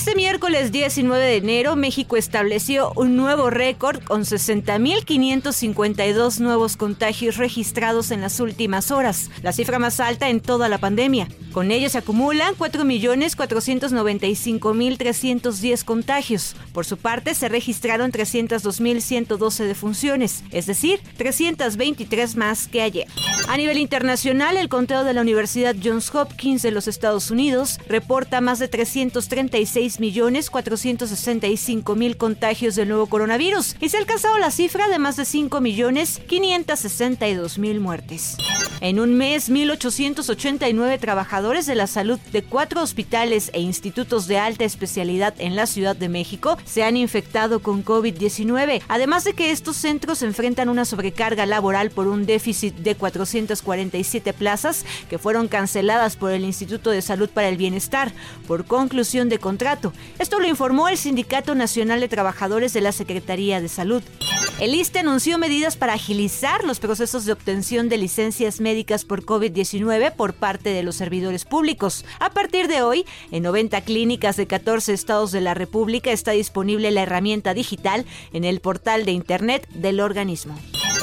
Este miércoles 19 de enero, México estableció un nuevo récord con 60.552 nuevos contagios registrados en las últimas horas, la cifra más alta en toda la pandemia. Con ello se acumulan 4.495.310 contagios. Por su parte, se registraron 302.112 defunciones, es decir, 323 más que ayer. A nivel internacional, el conteo de la Universidad Johns Hopkins de los Estados Unidos reporta más de 336 millones 465 mil contagios del nuevo coronavirus y se ha alcanzado la cifra de más de 5 millones 562 mil muertes. En un mes, 1.889 trabajadores de la salud de cuatro hospitales e institutos de alta especialidad en la Ciudad de México se han infectado con COVID-19, además de que estos centros enfrentan una sobrecarga laboral por un déficit de 447 plazas que fueron canceladas por el Instituto de Salud para el Bienestar por conclusión de contrato. Esto lo informó el Sindicato Nacional de Trabajadores de la Secretaría de Salud. El ISTE anunció medidas para agilizar los procesos de obtención de licencias médicas por COVID-19 por parte de los servidores públicos. A partir de hoy, en 90 clínicas de 14 estados de la República está disponible la herramienta digital en el portal de Internet del organismo.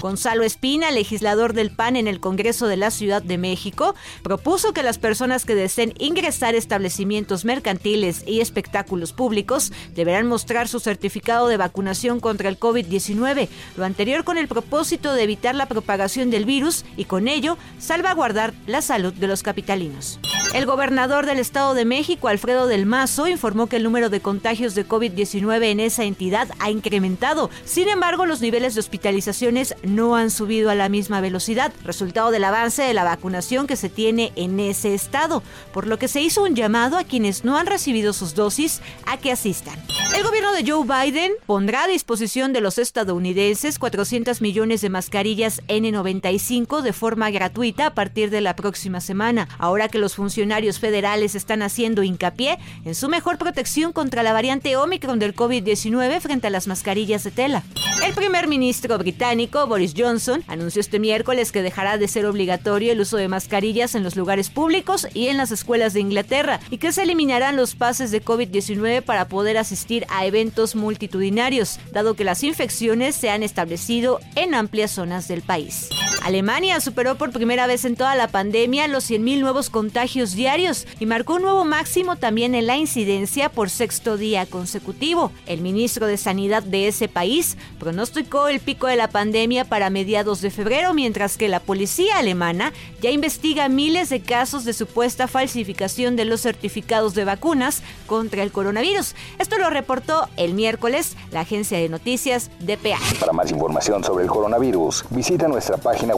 Gonzalo Espina, legislador del PAN en el Congreso de la Ciudad de México, propuso que las personas que deseen ingresar a establecimientos mercantiles y espectáculos públicos deberán mostrar su certificado de vacunación contra el COVID-19, lo anterior con el propósito de evitar la propagación del virus y con ello salvaguardar la salud de los capitalinos. El gobernador del Estado de México, Alfredo del Mazo, informó que el número de contagios de COVID-19 en esa entidad ha incrementado. Sin embargo, los niveles de hospitalizaciones no han subido a la misma velocidad, resultado del avance de la vacunación que se tiene en ese estado, por lo que se hizo un llamado a quienes no han recibido sus dosis a que asistan. El gobierno de Joe Biden pondrá a disposición de los estadounidenses 400 millones de mascarillas N95 de forma gratuita a partir de la próxima semana, ahora que los funcionarios federales están haciendo hincapié en su mejor protección contra la variante Omicron del COVID-19 frente a las mascarillas de tela. El primer ministro británico, Boris Johnson, anunció este miércoles que dejará de ser obligatorio el uso de mascarillas en los lugares públicos y en las escuelas de Inglaterra y que se eliminarán los pases de COVID-19 para poder asistir a eventos multitudinarios, dado que las infecciones se han establecido en amplias zonas del país. Alemania superó por primera vez en toda la pandemia los 100.000 nuevos contagios diarios y marcó un nuevo máximo también en la incidencia por sexto día consecutivo. El ministro de Sanidad de ese país pronosticó el pico de la pandemia para mediados de febrero, mientras que la policía alemana ya investiga miles de casos de supuesta falsificación de los certificados de vacunas contra el coronavirus. Esto lo reportó el miércoles la agencia de noticias DPA. Para más información sobre el coronavirus, visita nuestra página